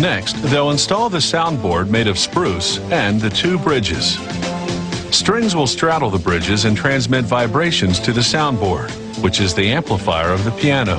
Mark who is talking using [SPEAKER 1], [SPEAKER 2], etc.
[SPEAKER 1] Next, they'll install the soundboard made of spruce and the two bridges. Strings will straddle the bridges and transmit vibrations to the soundboard, which is the amplifier of the piano.